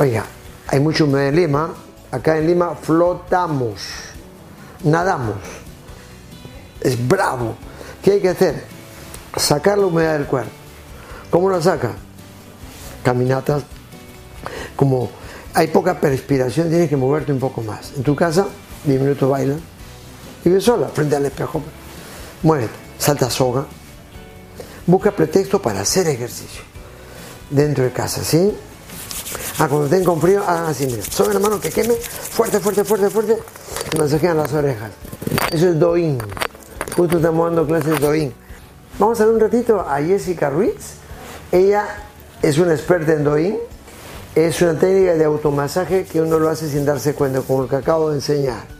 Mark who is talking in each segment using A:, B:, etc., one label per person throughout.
A: Oiga, hay mucha humedad en Lima. Acá en Lima flotamos, nadamos. Es bravo. ¿Qué hay que hacer? Sacar la humedad del cuerpo. ¿Cómo la saca? Caminatas. Como hay poca perspiración, tienes que moverte un poco más. En tu casa, 10 minutos baila. Vive sola, frente al espejo. Muévete, salta soga. Busca pretexto para hacer ejercicio. Dentro de casa, ¿sí? Ah, cuando estén con frío, hagan así, mira. Soga la mano que queme, fuerte, fuerte, fuerte, fuerte. Y masajean las orejas. Eso es doin. Justo estamos dando clases de doin. Vamos a ver un ratito a Jessica Ruiz. Ella es una experta en doin. Es una técnica de automasaje que uno lo hace sin darse cuenta, como el que acabo de enseñar.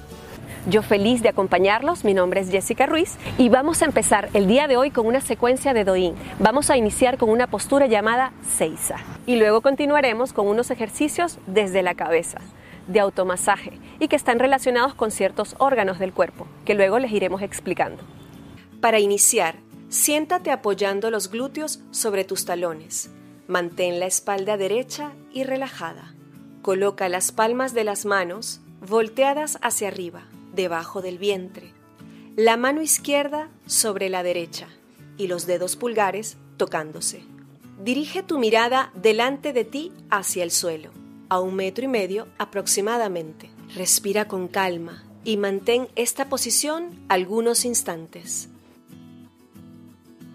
B: Yo feliz de acompañarlos, mi nombre es Jessica Ruiz y vamos a empezar el día de hoy con una secuencia de Doin. Vamos a iniciar con una postura llamada Seiza y luego continuaremos con unos ejercicios desde la cabeza de automasaje y que están relacionados con ciertos órganos del cuerpo, que luego les iremos explicando. Para iniciar, siéntate apoyando los glúteos sobre tus talones. Mantén la espalda derecha y relajada. Coloca las palmas de las manos volteadas hacia arriba debajo del vientre, la mano izquierda sobre la derecha y los dedos pulgares tocándose. Dirige tu mirada delante de ti hacia el suelo, a un metro y medio aproximadamente. Respira con calma y mantén esta posición algunos instantes.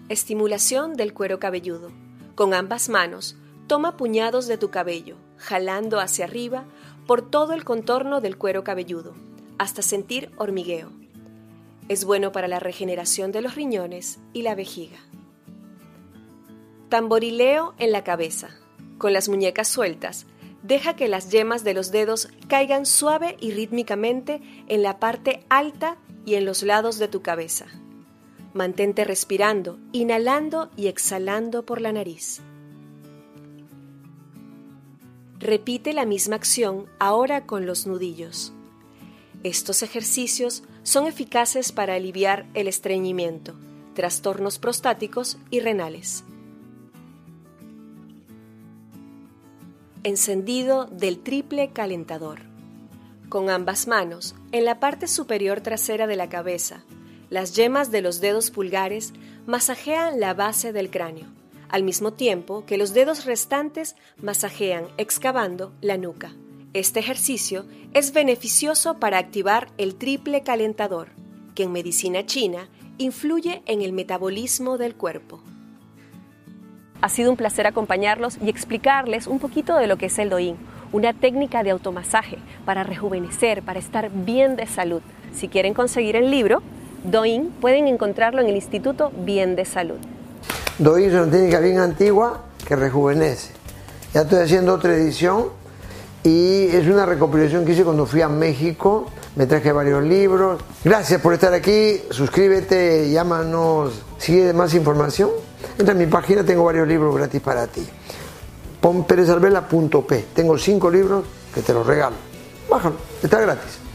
B: Estimulación del cuero cabelludo. Con ambas manos, toma puñados de tu cabello, jalando hacia arriba por todo el contorno del cuero cabelludo hasta sentir hormigueo. Es bueno para la regeneración de los riñones y la vejiga. Tamborileo en la cabeza. Con las muñecas sueltas, deja que las yemas de los dedos caigan suave y rítmicamente en la parte alta y en los lados de tu cabeza. Mantente respirando, inhalando y exhalando por la nariz. Repite la misma acción ahora con los nudillos. Estos ejercicios son eficaces para aliviar el estreñimiento, trastornos prostáticos y renales. Encendido del triple calentador. Con ambas manos, en la parte superior trasera de la cabeza, las yemas de los dedos pulgares masajean la base del cráneo, al mismo tiempo que los dedos restantes masajean excavando la nuca. Este ejercicio es beneficioso para activar el triple calentador, que en medicina china influye en el metabolismo del cuerpo. Ha sido un placer acompañarlos y explicarles un poquito de lo que es el Doin, una técnica de automasaje para rejuvenecer, para estar bien de salud. Si quieren conseguir el libro, Doin, pueden encontrarlo en el Instituto Bien de Salud.
A: Doin es una técnica bien antigua que rejuvenece. Ya estoy haciendo otra edición y es una recopilación que hice cuando fui a México. Me traje varios libros. Gracias por estar aquí. Suscríbete, llámanos, sigue más información. Entra en mi página, tengo varios libros gratis para ti. Pon Tengo cinco libros que te los regalo. Bájalo, está gratis.